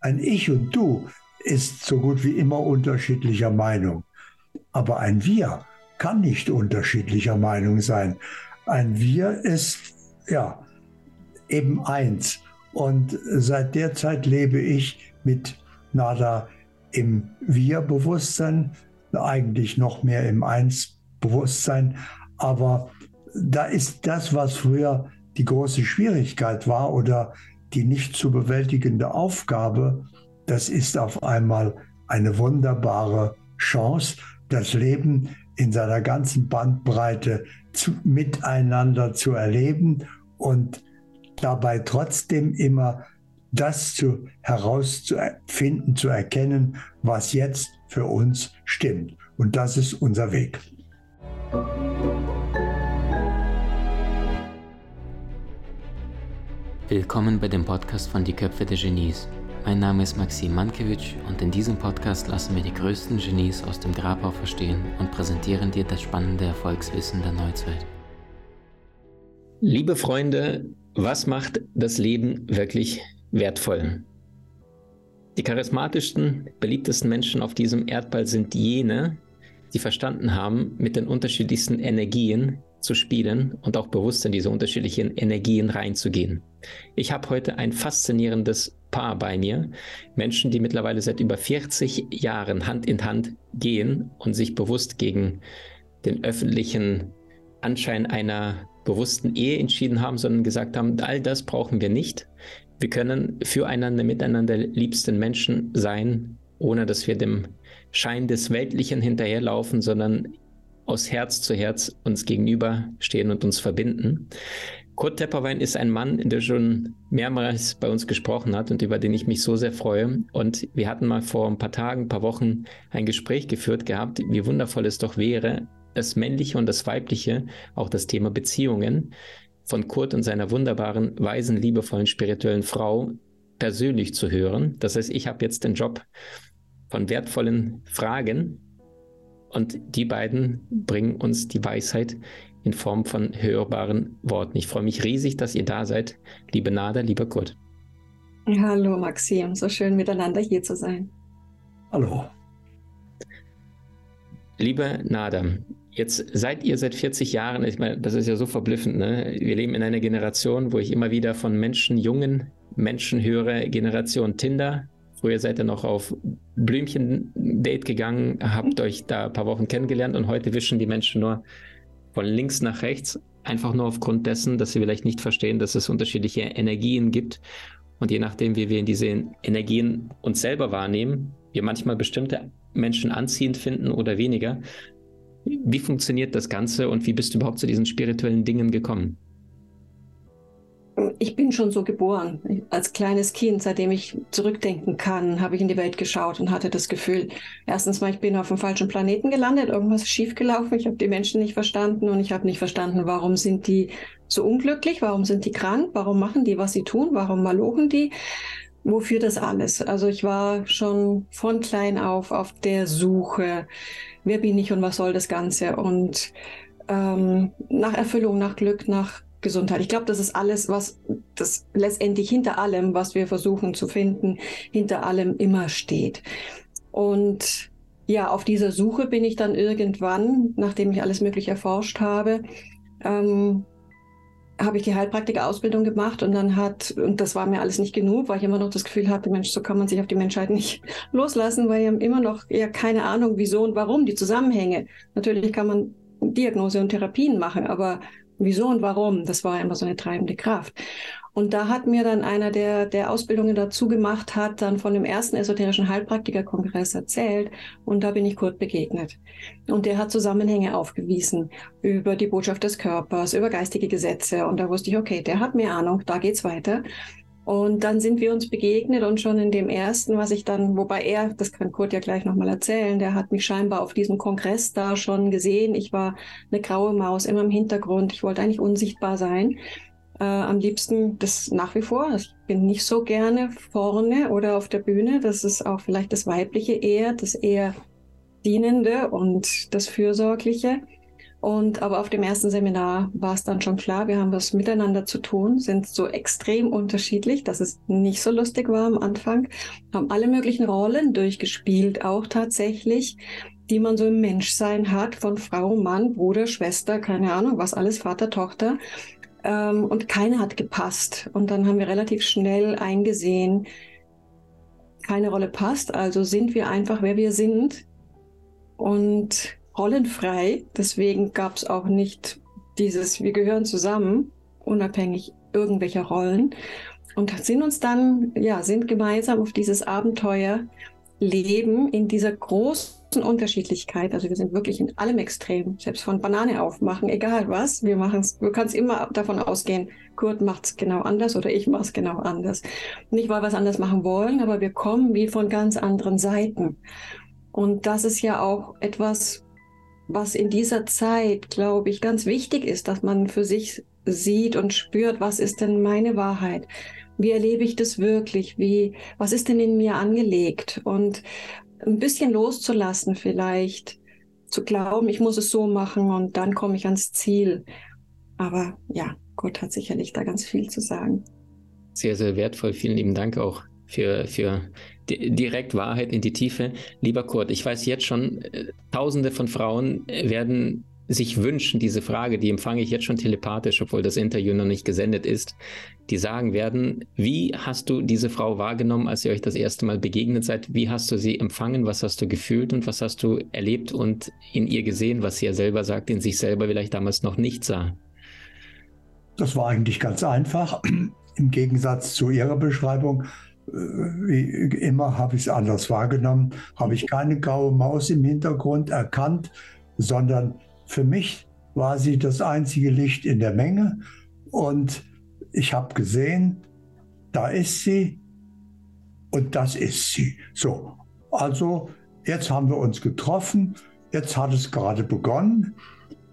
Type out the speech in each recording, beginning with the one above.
Ein Ich und Du ist so gut wie immer unterschiedlicher Meinung. Aber ein Wir kann nicht unterschiedlicher Meinung sein. Ein Wir ist ja eben eins. Und seit der Zeit lebe ich mit Nada im Wir-Bewusstsein, eigentlich noch mehr im Eins-Bewusstsein. Aber da ist das, was früher die große Schwierigkeit war oder die nicht zu bewältigende Aufgabe, das ist auf einmal eine wunderbare Chance, das Leben in seiner ganzen Bandbreite zu, miteinander zu erleben und dabei trotzdem immer das zu, herauszufinden, zu erkennen, was jetzt für uns stimmt. Und das ist unser Weg. Willkommen bei dem Podcast von Die Köpfe der Genies. Mein Name ist Maxim Mankewitsch und in diesem Podcast lassen wir die größten Genies aus dem Grabau verstehen und präsentieren dir das spannende Erfolgswissen der Neuzeit. Liebe Freunde, was macht das Leben wirklich wertvoll? Die charismatischsten, beliebtesten Menschen auf diesem Erdball sind jene, die verstanden haben, mit den unterschiedlichsten Energien zu spielen und auch bewusst in diese unterschiedlichen Energien reinzugehen. Ich habe heute ein faszinierendes Paar bei mir. Menschen, die mittlerweile seit über 40 Jahren Hand in Hand gehen und sich bewusst gegen den öffentlichen Anschein einer bewussten Ehe entschieden haben, sondern gesagt haben, all das brauchen wir nicht. Wir können füreinander, miteinander liebsten Menschen sein, ohne dass wir dem Schein des Weltlichen hinterherlaufen, sondern aus Herz zu Herz uns gegenüberstehen und uns verbinden. Kurt Tepperwein ist ein Mann, der schon mehrmals bei uns gesprochen hat und über den ich mich so sehr freue. Und wir hatten mal vor ein paar Tagen, ein paar Wochen ein Gespräch geführt gehabt, wie wundervoll es doch wäre, das Männliche und das Weibliche, auch das Thema Beziehungen von Kurt und seiner wunderbaren, weisen, liebevollen, spirituellen Frau persönlich zu hören. Das heißt, ich habe jetzt den Job von wertvollen Fragen und die beiden bringen uns die Weisheit in Form von hörbaren Worten. Ich freue mich riesig, dass ihr da seid, liebe Nada, lieber Kurt. Hallo Maxim, so schön miteinander hier zu sein. Hallo. Liebe Nada, jetzt seid ihr seit 40 Jahren, ich meine, das ist ja so verblüffend, ne? Wir leben in einer Generation, wo ich immer wieder von Menschen, jungen Menschen höre, Generation Tinder, Früher seid ihr noch auf Blümchen-Date gegangen, habt euch da ein paar Wochen kennengelernt und heute wischen die Menschen nur von links nach rechts, einfach nur aufgrund dessen, dass sie vielleicht nicht verstehen, dass es unterschiedliche Energien gibt. Und je nachdem, wie wir in diese Energien uns selber wahrnehmen, wir manchmal bestimmte Menschen anziehend finden oder weniger. Wie funktioniert das Ganze und wie bist du überhaupt zu diesen spirituellen Dingen gekommen? Ich bin schon so geboren. Als kleines Kind, seitdem ich zurückdenken kann, habe ich in die Welt geschaut und hatte das Gefühl, erstens mal, ich bin auf dem falschen Planeten gelandet, irgendwas ist schiefgelaufen, ich habe die Menschen nicht verstanden und ich habe nicht verstanden, warum sind die so unglücklich, warum sind die krank, warum machen die, was sie tun, warum malochen die, wofür das alles. Also ich war schon von klein auf auf der Suche, wer bin ich und was soll das Ganze und ähm, nach Erfüllung, nach Glück, nach Gesundheit. Ich glaube, das ist alles, was das letztendlich hinter allem, was wir versuchen zu finden, hinter allem immer steht. Und ja, auf dieser Suche bin ich dann irgendwann, nachdem ich alles Mögliche erforscht habe, ähm, habe ich die Heilpraktiker-Ausbildung gemacht und dann hat, und das war mir alles nicht genug, weil ich immer noch das Gefühl hatte, Mensch, so kann man sich auf die Menschheit nicht loslassen, weil wir haben immer noch ja keine Ahnung, wieso und warum, die Zusammenhänge. Natürlich kann man Diagnose und Therapien machen, aber wieso und warum, das war immer so eine treibende Kraft. Und da hat mir dann einer, der, der Ausbildungen dazu gemacht hat, dann von dem ersten esoterischen Heilpraktikerkongress erzählt. Und da bin ich Kurt begegnet. Und der hat Zusammenhänge aufgewiesen über die Botschaft des Körpers, über geistige Gesetze. Und da wusste ich, okay, der hat mehr Ahnung, da geht's weiter. Und dann sind wir uns begegnet und schon in dem ersten, was ich dann, wobei er, das kann Kurt ja gleich nochmal erzählen, der hat mich scheinbar auf diesem Kongress da schon gesehen. Ich war eine graue Maus immer im Hintergrund. Ich wollte eigentlich unsichtbar sein. Äh, am liebsten das nach wie vor. Ich bin nicht so gerne vorne oder auf der Bühne. Das ist auch vielleicht das Weibliche eher, das eher Dienende und das Fürsorgliche. Und aber auf dem ersten Seminar war es dann schon klar, wir haben was miteinander zu tun, sind so extrem unterschiedlich, dass es nicht so lustig war am Anfang, haben alle möglichen Rollen durchgespielt, auch tatsächlich, die man so im Menschsein hat, von Frau, Mann, Bruder, Schwester, keine Ahnung, was alles, Vater, Tochter. Ähm, und keine hat gepasst. Und dann haben wir relativ schnell eingesehen, keine Rolle passt, also sind wir einfach, wer wir sind. Und rollenfrei. Deswegen gab es auch nicht dieses, wir gehören zusammen, unabhängig irgendwelcher Rollen. Und sind uns dann, ja, sind gemeinsam auf dieses Abenteuer leben in dieser großen Unterschiedlichkeit. Also wir sind wirklich in allem extrem, selbst von Banane aufmachen, egal was. Wir machen es, du kannst immer davon ausgehen, Kurt macht es genau anders oder ich mache es genau anders. Nicht, weil wir es anders machen wollen, aber wir kommen wie von ganz anderen Seiten. Und das ist ja auch etwas, was in dieser Zeit, glaube ich, ganz wichtig ist, dass man für sich sieht und spürt, was ist denn meine Wahrheit? Wie erlebe ich das wirklich? Wie, was ist denn in mir angelegt? Und ein bisschen loszulassen vielleicht, zu glauben, ich muss es so machen und dann komme ich ans Ziel. Aber ja, Gott hat sicherlich da ganz viel zu sagen. Sehr, sehr wertvoll. Vielen lieben Dank auch für, für direkt Wahrheit in die Tiefe. Lieber Kurt, ich weiß jetzt schon, äh, tausende von Frauen äh, werden sich wünschen, diese Frage, die empfange ich jetzt schon telepathisch, obwohl das Interview noch nicht gesendet ist, die sagen werden, wie hast du diese Frau wahrgenommen, als ihr euch das erste Mal begegnet seid? Wie hast du sie empfangen? Was hast du gefühlt und was hast du erlebt und in ihr gesehen, was sie ja selber sagt, in sich selber vielleicht damals noch nicht sah? Das war eigentlich ganz einfach. Im Gegensatz zu Ihrer Beschreibung wie immer habe ich es anders wahrgenommen, habe ich keine graue Maus im Hintergrund erkannt, sondern für mich war sie das einzige Licht in der Menge. Und ich habe gesehen, da ist sie und das ist sie. So, also jetzt haben wir uns getroffen, jetzt hat es gerade begonnen,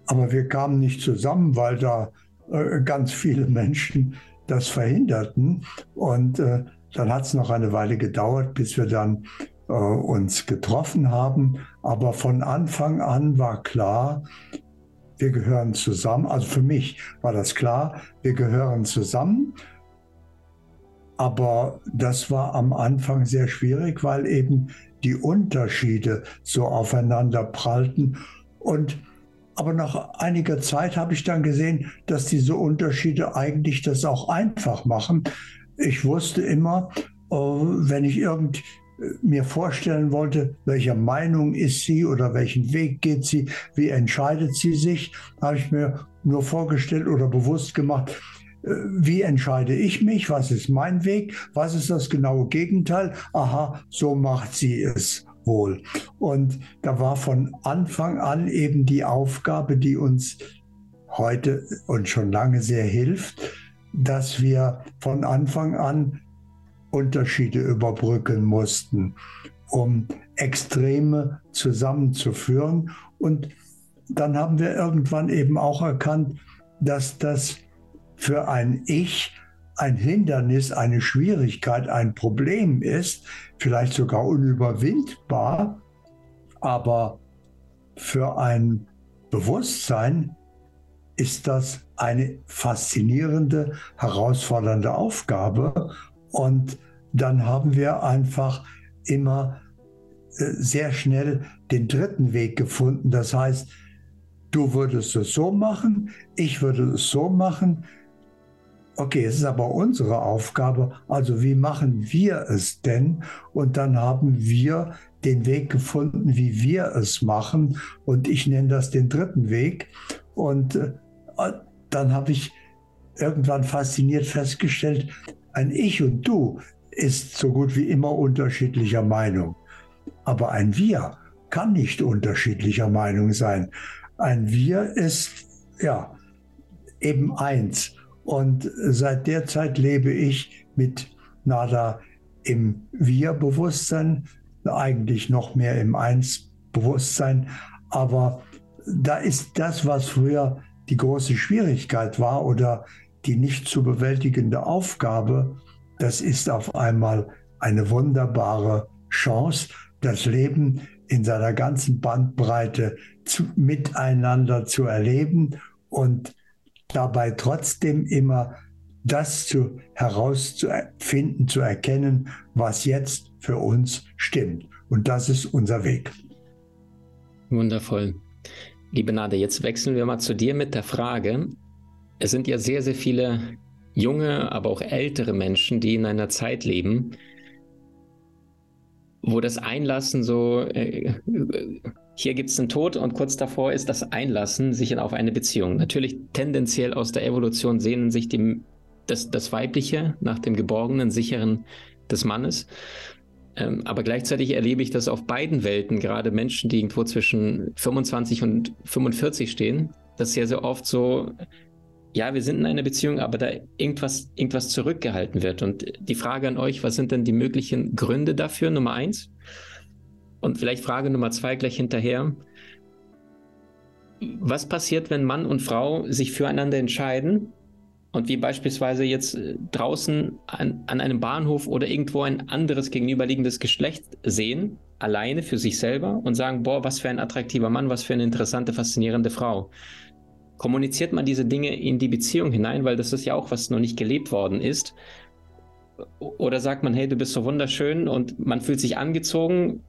aber wir kamen nicht zusammen, weil da äh, ganz viele Menschen das verhinderten. Und äh, dann hat es noch eine Weile gedauert, bis wir dann äh, uns getroffen haben. Aber von Anfang an war klar, wir gehören zusammen. Also für mich war das klar, wir gehören zusammen. Aber das war am Anfang sehr schwierig, weil eben die Unterschiede so aufeinander prallten. Und aber nach einiger Zeit habe ich dann gesehen, dass diese Unterschiede eigentlich das auch einfach machen, ich wusste immer, äh, wenn ich irgend mir vorstellen wollte, welcher Meinung ist sie oder welchen Weg geht sie, wie entscheidet sie sich, habe ich mir nur vorgestellt oder bewusst gemacht, äh, wie entscheide ich mich, was ist mein Weg, was ist das genaue Gegenteil, aha, so macht sie es wohl. Und da war von Anfang an eben die Aufgabe, die uns heute und schon lange sehr hilft, dass wir von Anfang an Unterschiede überbrücken mussten, um Extreme zusammenzuführen. Und dann haben wir irgendwann eben auch erkannt, dass das für ein Ich ein Hindernis, eine Schwierigkeit, ein Problem ist, vielleicht sogar unüberwindbar, aber für ein Bewusstsein ist das eine faszinierende, herausfordernde Aufgabe. Und dann haben wir einfach immer äh, sehr schnell den dritten Weg gefunden. Das heißt, du würdest es so machen, ich würde es so machen. Okay, es ist aber unsere Aufgabe. Also wie machen wir es denn? Und dann haben wir den Weg gefunden, wie wir es machen. Und ich nenne das den dritten Weg. Und dann habe ich irgendwann fasziniert festgestellt, ein Ich und Du ist so gut wie immer unterschiedlicher Meinung. Aber ein Wir kann nicht unterschiedlicher Meinung sein. Ein Wir ist ja eben eins. Und seit der Zeit lebe ich mit Nada im Wir-Bewusstsein, eigentlich noch mehr im Eins-Bewusstsein. Aber da ist das, was früher die große Schwierigkeit war oder die nicht zu bewältigende Aufgabe, das ist auf einmal eine wunderbare Chance, das Leben in seiner ganzen Bandbreite zu, miteinander zu erleben und dabei trotzdem immer das zu, herauszufinden, zu erkennen, was jetzt für uns stimmt. Und das ist unser Weg. Wundervoll. Liebe Nade, jetzt wechseln wir mal zu dir mit der Frage. Es sind ja sehr, sehr viele junge, aber auch ältere Menschen, die in einer Zeit leben, wo das Einlassen so, äh, hier gibt es den Tod und kurz davor ist das Einlassen sich auf eine Beziehung. Natürlich tendenziell aus der Evolution sehnen sich die, das, das Weibliche nach dem geborgenen, sicheren des Mannes. Ähm, aber gleichzeitig erlebe ich das auf beiden Welten, gerade Menschen, die irgendwo zwischen 25 und 45 stehen, dass sehr, sehr oft so, ja, wir sind in einer Beziehung, aber da irgendwas, irgendwas zurückgehalten wird. Und die Frage an euch, was sind denn die möglichen Gründe dafür? Nummer eins. Und vielleicht Frage Nummer zwei gleich hinterher. Was passiert, wenn Mann und Frau sich füreinander entscheiden und wir beispielsweise jetzt äh, draußen an, an, einem Bahnhof oder irgendwo ein anderes gegenüberliegendes Geschlecht sehen, alleine für sich selber und sagen, boah, was für ein attraktiver Mann, was für eine interessante, faszinierende Frau. Kommuniziert man diese Dinge in die Beziehung hinein, weil das ist ja auch, was noch nicht gelebt worden ist. Oder sagt man, hey, du bist so wunderschön und man fühlt sich angezogen,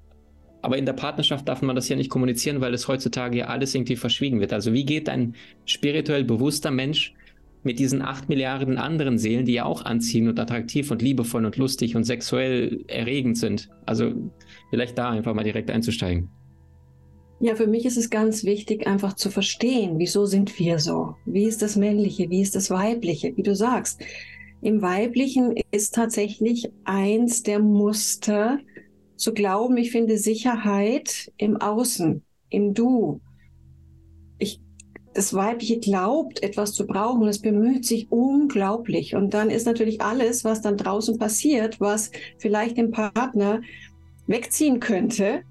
aber in der Partnerschaft darf man das ja nicht kommunizieren, weil es heutzutage ja alles irgendwie verschwiegen wird. Also wie geht ein spirituell bewusster Mensch mit diesen acht Milliarden anderen Seelen, die ja auch anziehend und attraktiv und liebevoll und lustig und sexuell erregend sind. Also vielleicht da einfach mal direkt einzusteigen. Ja, für mich ist es ganz wichtig, einfach zu verstehen, wieso sind wir so? Wie ist das Männliche? Wie ist das Weibliche? Wie du sagst, im Weiblichen ist tatsächlich eins der Muster zu glauben, ich finde Sicherheit im Außen, im Du, das Weibliche glaubt, etwas zu brauchen. Es bemüht sich unglaublich. Und dann ist natürlich alles, was dann draußen passiert, was vielleicht den Partner wegziehen könnte,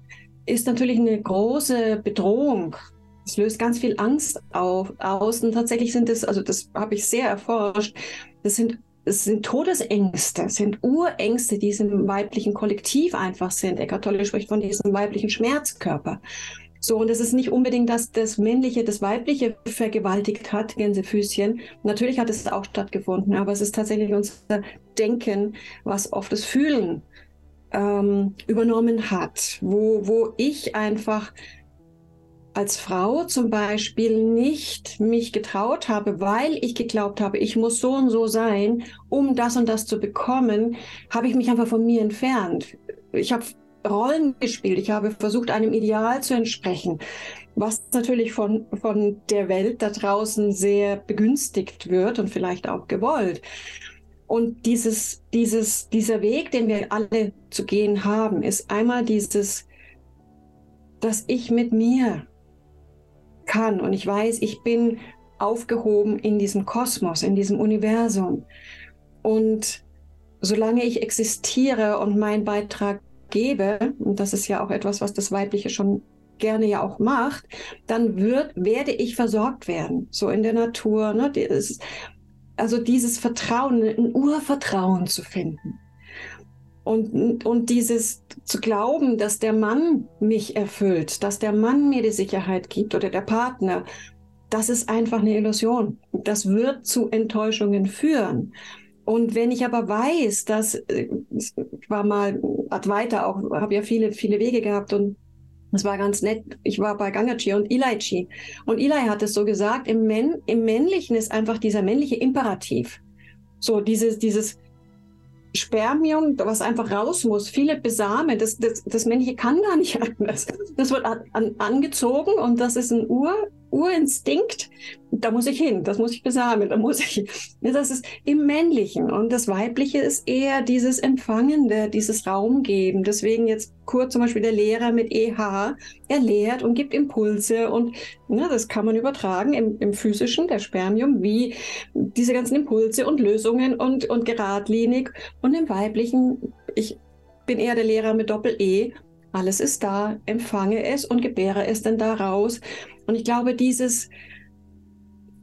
ist natürlich eine große Bedrohung. Es löst ganz viel Angst auf, aus. Und tatsächlich sind es, also das habe ich sehr erforscht, das sind es sind Todesängste, sind Urängste, die im weiblichen Kollektiv einfach sind. Eckart Tolle spricht von diesem weiblichen Schmerzkörper. So, und es ist nicht unbedingt, dass das Männliche das Weibliche vergewaltigt hat, Gänsefüßchen. Natürlich hat es auch stattgefunden, aber es ist tatsächlich unser Denken, was oft das Fühlen ähm, übernommen hat, wo, wo ich einfach als Frau zum Beispiel nicht mich getraut habe, weil ich geglaubt habe, ich muss so und so sein, um das und das zu bekommen, habe ich mich einfach von mir entfernt. Ich habe Rollen gespielt. Ich habe versucht, einem Ideal zu entsprechen, was natürlich von, von der Welt da draußen sehr begünstigt wird und vielleicht auch gewollt. Und dieses, dieses, dieser Weg, den wir alle zu gehen haben, ist einmal dieses, dass ich mit mir kann und ich weiß, ich bin aufgehoben in diesem Kosmos, in diesem Universum. Und solange ich existiere und meinen Beitrag gebe, und das ist ja auch etwas, was das Weibliche schon gerne ja auch macht, dann wird, werde ich versorgt werden, so in der Natur. Ne? Dieses, also dieses Vertrauen, ein Urvertrauen zu finden. Und, und dieses zu glauben, dass der Mann mich erfüllt, dass der Mann mir die Sicherheit gibt oder der Partner, das ist einfach eine Illusion. Das wird zu Enttäuschungen führen. Und wenn ich aber weiß, dass äh, ich war mal Advaita auch, habe ja viele, viele Wege gehabt und es war ganz nett. Ich war bei Gangachi und Ilaichi. Und Ilai hat es so gesagt, im, Män im Männlichen ist einfach dieser männliche Imperativ. So dieses, dieses Spermium, was einfach raus muss, viele Besame, das, das, das Männliche kann gar nicht anders. Das wird an, angezogen und das ist ein Ur, Urinstinkt. Da muss ich hin, das muss ich besamen, da muss ich. Das ist im Männlichen und das Weibliche ist eher dieses Empfangende, dieses Raumgeben. Deswegen jetzt kurz zum Beispiel der Lehrer mit EH, er lehrt und gibt Impulse und ne, das kann man übertragen im, im physischen, der Spermium, wie diese ganzen Impulse und Lösungen und, und geradlinig und im Weiblichen, ich bin eher der Lehrer mit Doppel-E, alles ist da, empfange es und gebäre es dann daraus. Und ich glaube, dieses,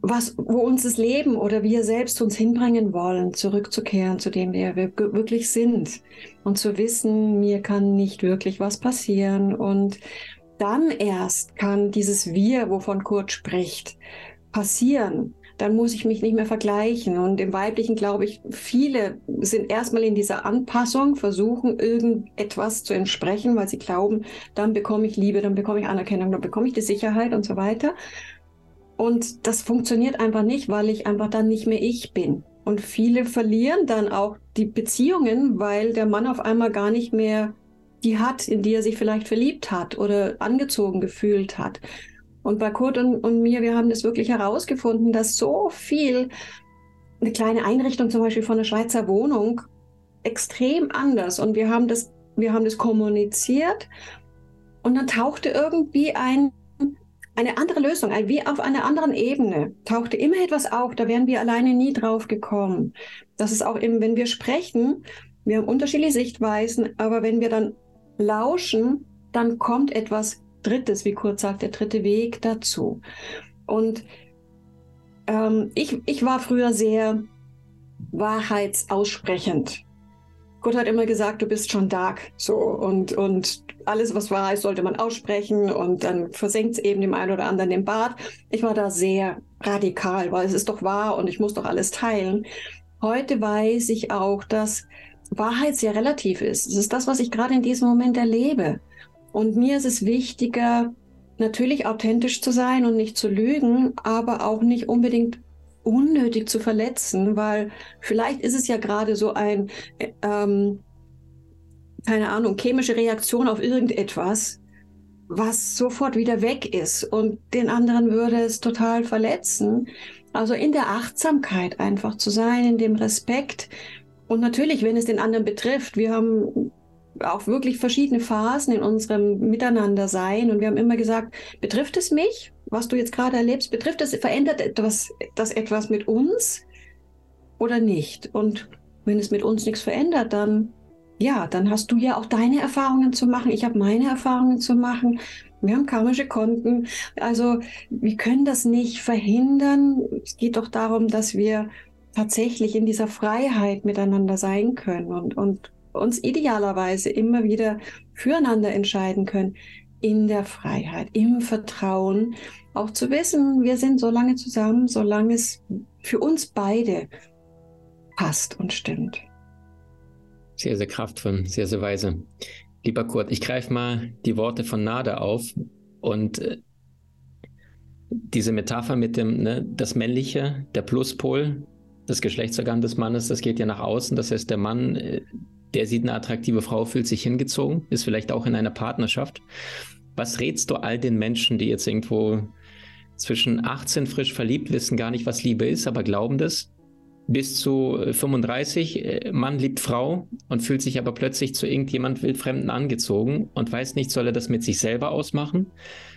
was, wo uns das Leben oder wir selbst uns hinbringen wollen, zurückzukehren zu dem, wer wir wirklich sind. Und zu wissen, mir kann nicht wirklich was passieren. Und dann erst kann dieses Wir, wovon Kurt spricht, passieren dann muss ich mich nicht mehr vergleichen. Und im Weiblichen glaube ich, viele sind erstmal in dieser Anpassung, versuchen irgendetwas zu entsprechen, weil sie glauben, dann bekomme ich Liebe, dann bekomme ich Anerkennung, dann bekomme ich die Sicherheit und so weiter. Und das funktioniert einfach nicht, weil ich einfach dann nicht mehr ich bin. Und viele verlieren dann auch die Beziehungen, weil der Mann auf einmal gar nicht mehr die hat, in die er sich vielleicht verliebt hat oder angezogen gefühlt hat. Und bei Kurt und, und mir, wir haben das wirklich herausgefunden, dass so viel, eine kleine Einrichtung zum Beispiel von der Schweizer Wohnung, extrem anders. Und wir haben das, wir haben das kommuniziert und dann tauchte irgendwie ein, eine andere Lösung, wie auf einer anderen Ebene, tauchte immer etwas auf, da wären wir alleine nie drauf gekommen. Das ist auch eben, wenn wir sprechen, wir haben unterschiedliche Sichtweisen, aber wenn wir dann lauschen, dann kommt etwas drittes, wie Kurt sagt, der dritte Weg dazu. Und ähm, ich, ich war früher sehr wahrheitsaussprechend. Gott hat immer gesagt, du bist schon dark, so und und alles, was wahr ist, sollte man aussprechen und dann versenkt es eben dem einen oder anderen den Bart. Ich war da sehr radikal, weil es ist doch wahr und ich muss doch alles teilen. Heute weiß ich auch, dass Wahrheit sehr relativ ist. Es ist das, was ich gerade in diesem Moment erlebe. Und mir ist es wichtiger, natürlich authentisch zu sein und nicht zu lügen, aber auch nicht unbedingt unnötig zu verletzen, weil vielleicht ist es ja gerade so ein, ähm, keine Ahnung, chemische Reaktion auf irgendetwas, was sofort wieder weg ist und den anderen würde es total verletzen. Also in der Achtsamkeit einfach zu sein, in dem Respekt. Und natürlich, wenn es den anderen betrifft, wir haben auch wirklich verschiedene Phasen in unserem Miteinander sein. Und wir haben immer gesagt, betrifft es mich, was du jetzt gerade erlebst? Betrifft es, verändert etwas, das etwas mit uns oder nicht? Und wenn es mit uns nichts verändert, dann ja, dann hast du ja auch deine Erfahrungen zu machen. Ich habe meine Erfahrungen zu machen. Wir haben karmische Konten. Also wir können das nicht verhindern. Es geht doch darum, dass wir tatsächlich in dieser Freiheit miteinander sein können und, und uns idealerweise immer wieder füreinander entscheiden können in der Freiheit, im Vertrauen, auch zu wissen, wir sind so lange zusammen, solange es für uns beide passt und stimmt. Sehr, sehr kraftvoll, sehr, sehr weise. Lieber Kurt, ich greife mal die Worte von Nade auf und äh, diese Metapher mit dem, ne, das Männliche, der Pluspol, das Geschlechtsorgan des Mannes, das geht ja nach außen. Das heißt, der Mann äh, der sieht eine attraktive Frau, fühlt sich hingezogen, ist vielleicht auch in einer Partnerschaft. Was rätst du all den Menschen, die jetzt irgendwo zwischen 18 frisch verliebt, wissen gar nicht, was Liebe ist, aber glauben das? Bis zu 35, äh, Mann liebt Frau und fühlt sich aber plötzlich zu irgendjemand Wildfremden angezogen und weiß nicht, soll er das mit sich selber ausmachen?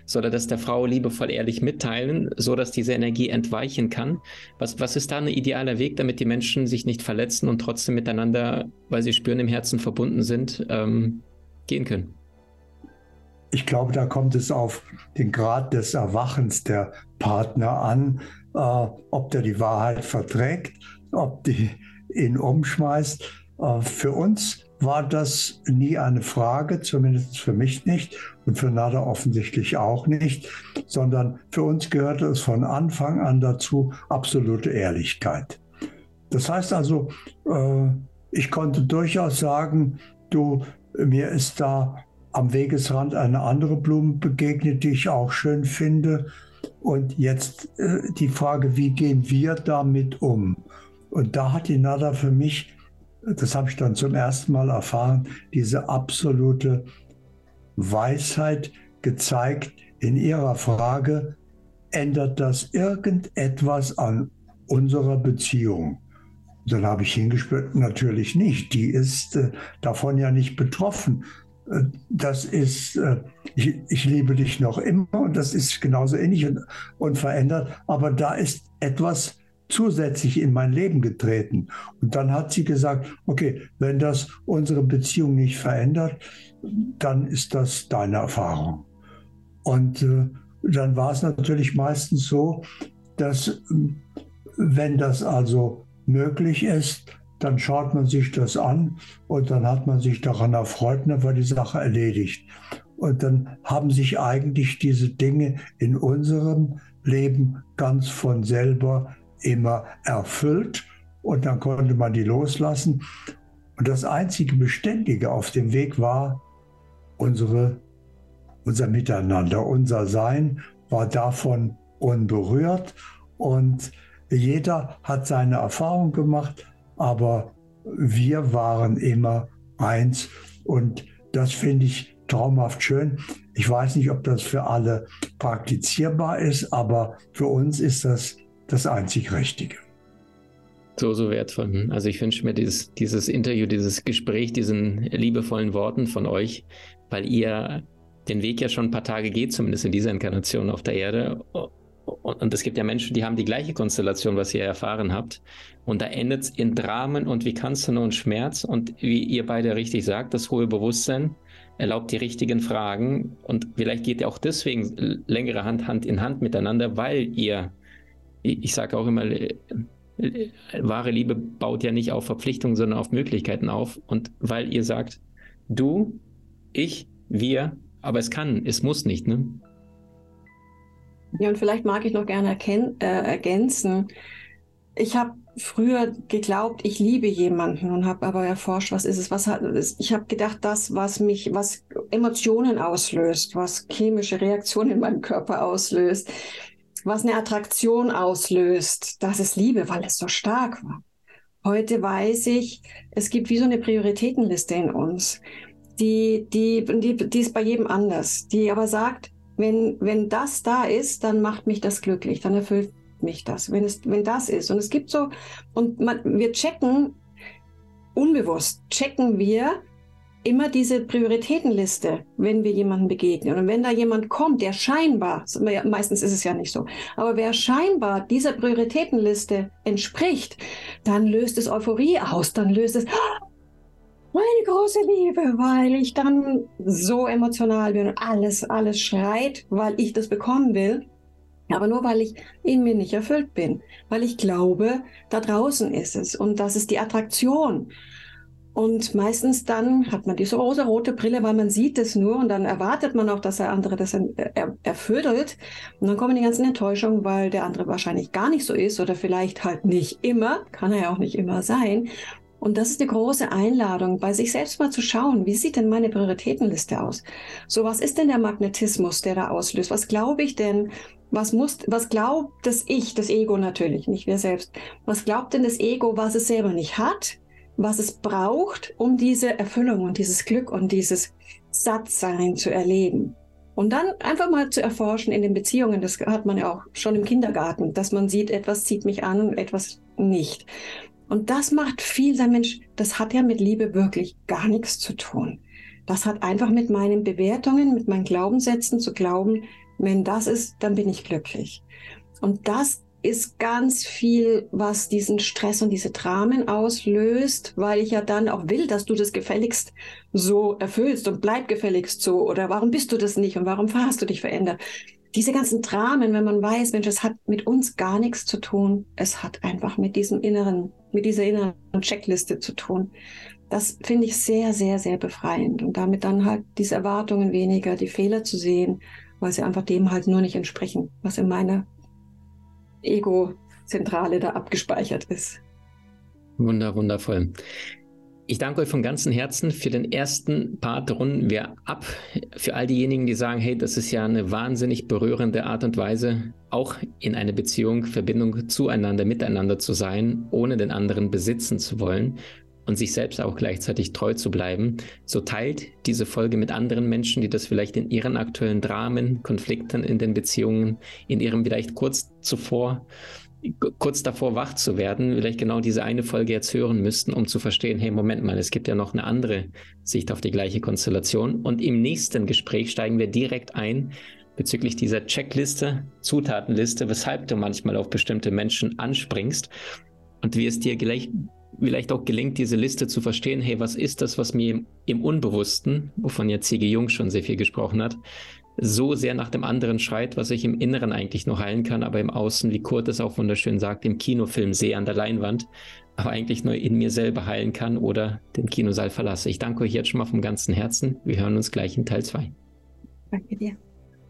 Soll er das der Frau liebevoll ehrlich mitteilen, so dass diese Energie entweichen kann? Was, was ist da ein idealer Weg, damit die Menschen sich nicht verletzen und trotzdem miteinander, weil sie spüren, im Herzen verbunden sind, ähm, gehen können? Ich glaube, da kommt es auf den Grad des Erwachens der Partner an, äh, ob der die Wahrheit verträgt, ob die ihn umschmeißt. Äh, für uns war das nie eine Frage, zumindest für mich nicht und für Nada offensichtlich auch nicht, sondern für uns gehörte es von Anfang an dazu absolute Ehrlichkeit. Das heißt also, äh, ich konnte durchaus sagen, du, mir ist da am Wegesrand eine andere Blume begegnet, die ich auch schön finde. Und jetzt äh, die Frage, wie gehen wir damit um? Und da hat die Nada für mich das habe ich dann zum ersten Mal erfahren, diese absolute Weisheit gezeigt in ihrer Frage, ändert das irgendetwas an unserer Beziehung? dann habe ich hingespürt, natürlich nicht. Die ist äh, davon ja nicht betroffen. Äh, das ist, äh, ich, ich, liebe dich noch immer und das ist genauso ähnlich und, und verändert. Aber da ist etwas zusätzlich in mein Leben getreten. Und dann hat sie gesagt, okay, wenn das unsere Beziehung nicht verändert, dann ist das deine Erfahrung. Und äh, dann war es natürlich meistens so, dass äh, wenn das also möglich ist, dann schaut man sich das an und dann hat man sich daran erfreut und dann war die Sache erledigt. Und dann haben sich eigentlich diese Dinge in unserem Leben ganz von selber immer erfüllt. Und dann konnte man die loslassen. Und das einzige Beständige auf dem Weg war unsere, unser Miteinander, unser Sein war davon unberührt. Und jeder hat seine Erfahrung gemacht, aber wir waren immer eins. Und das finde ich traumhaft schön. Ich weiß nicht, ob das für alle praktizierbar ist, aber für uns ist das das einzig Richtige. So, so wertvoll. Also ich wünsche mir dieses, dieses Interview, dieses Gespräch, diesen liebevollen Worten von euch, weil ihr den Weg ja schon ein paar Tage geht, zumindest in dieser Inkarnation auf der Erde. Und es gibt ja Menschen, die haben die gleiche Konstellation, was ihr erfahren habt. Und da endet es in Dramen und wie kannst du nur und Schmerz. Und wie ihr beide richtig sagt, das hohe Bewusstsein erlaubt die richtigen Fragen. Und vielleicht geht ihr auch deswegen längere Hand, Hand in Hand miteinander, weil ihr, ich sage auch immer, äh, äh, wahre Liebe baut ja nicht auf Verpflichtungen, sondern auf Möglichkeiten auf. Und weil ihr sagt, du, ich, wir, aber es kann, es muss nicht, ne? Ja, und vielleicht mag ich noch gerne äh, ergänzen. Ich habe früher geglaubt, ich liebe jemanden und habe aber erforscht, was ist es, was hat es. Ich habe gedacht, das, was mich, was Emotionen auslöst, was chemische Reaktionen in meinem Körper auslöst, was eine Attraktion auslöst, das ist Liebe, weil es so stark war. Heute weiß ich, es gibt wie so eine Prioritätenliste in uns, die, die, die, die ist bei jedem anders, die aber sagt, wenn, wenn das da ist, dann macht mich das glücklich, dann erfüllt mich das, wenn, es, wenn das ist. Und es gibt so, und man, wir checken, unbewusst checken wir immer diese Prioritätenliste, wenn wir jemandem begegnen. Und wenn da jemand kommt, der scheinbar, meistens ist es ja nicht so, aber wer scheinbar dieser Prioritätenliste entspricht, dann löst es Euphorie aus, dann löst es, meine große Liebe, weil ich dann so emotional bin und alles, alles schreit, weil ich das bekommen will. Aber nur weil ich in mir nicht erfüllt bin, weil ich glaube, da draußen ist es und das ist die Attraktion. Und meistens dann hat man diese rosa-rote Brille, weil man sieht es nur und dann erwartet man auch, dass der andere das er, erfüllt. Und dann kommen die ganzen Enttäuschungen, weil der andere wahrscheinlich gar nicht so ist oder vielleicht halt nicht immer, kann er ja auch nicht immer sein. Und das ist eine große Einladung, bei sich selbst mal zu schauen, wie sieht denn meine Prioritätenliste aus? So, was ist denn der Magnetismus, der da auslöst? Was glaube ich denn? Was muss, was glaubt das Ich, das Ego natürlich, nicht wir selbst? Was glaubt denn das Ego, was es selber nicht hat? Was es braucht, um diese Erfüllung und dieses Glück und dieses Sattsein zu erleben? Und dann einfach mal zu erforschen in den Beziehungen, das hat man ja auch schon im Kindergarten, dass man sieht, etwas zieht mich an und etwas nicht. Und das macht viel sein Mensch, das hat ja mit Liebe wirklich gar nichts zu tun. Das hat einfach mit meinen Bewertungen, mit meinen Glaubenssätzen zu glauben, wenn das ist, dann bin ich glücklich. Und das ist ganz viel, was diesen Stress und diese Dramen auslöst, weil ich ja dann auch will, dass du das gefälligst so erfüllst und bleib gefälligst so. Oder warum bist du das nicht und warum hast du dich verändert? diese ganzen Dramen, wenn man weiß, Mensch, es hat mit uns gar nichts zu tun, es hat einfach mit diesem inneren, mit dieser inneren Checkliste zu tun. Das finde ich sehr, sehr, sehr befreiend und damit dann halt diese Erwartungen weniger, die Fehler zu sehen, weil sie einfach dem halt nur nicht entsprechen, was in meiner Ego-Zentrale da abgespeichert ist. Wunder, wundervoll. Ich danke euch von ganzem Herzen. Für den ersten Part runden wir ab. Für all diejenigen, die sagen, hey, das ist ja eine wahnsinnig berührende Art und Weise, auch in eine Beziehung, Verbindung zueinander, miteinander zu sein, ohne den anderen besitzen zu wollen und sich selbst auch gleichzeitig treu zu bleiben. So teilt diese Folge mit anderen Menschen, die das vielleicht in ihren aktuellen Dramen, Konflikten in den Beziehungen, in ihrem vielleicht kurz zuvor kurz davor wach zu werden, vielleicht genau diese eine Folge jetzt hören müssten, um zu verstehen, hey, Moment mal, es gibt ja noch eine andere Sicht auf die gleiche Konstellation. Und im nächsten Gespräch steigen wir direkt ein bezüglich dieser Checkliste, Zutatenliste, weshalb du manchmal auf bestimmte Menschen anspringst und wie es dir gleich, vielleicht auch gelingt, diese Liste zu verstehen, hey, was ist das, was mir im Unbewussten, wovon ja C.G. Jung schon sehr viel gesprochen hat, so sehr nach dem anderen schreit, was ich im Inneren eigentlich noch heilen kann, aber im Außen, wie Kurt es auch wunderschön sagt, im Kinofilm sehe an der Leinwand, aber eigentlich nur in mir selber heilen kann oder den Kinosaal verlasse. Ich danke euch jetzt schon mal vom ganzen Herzen. Wir hören uns gleich in Teil 2. Danke dir.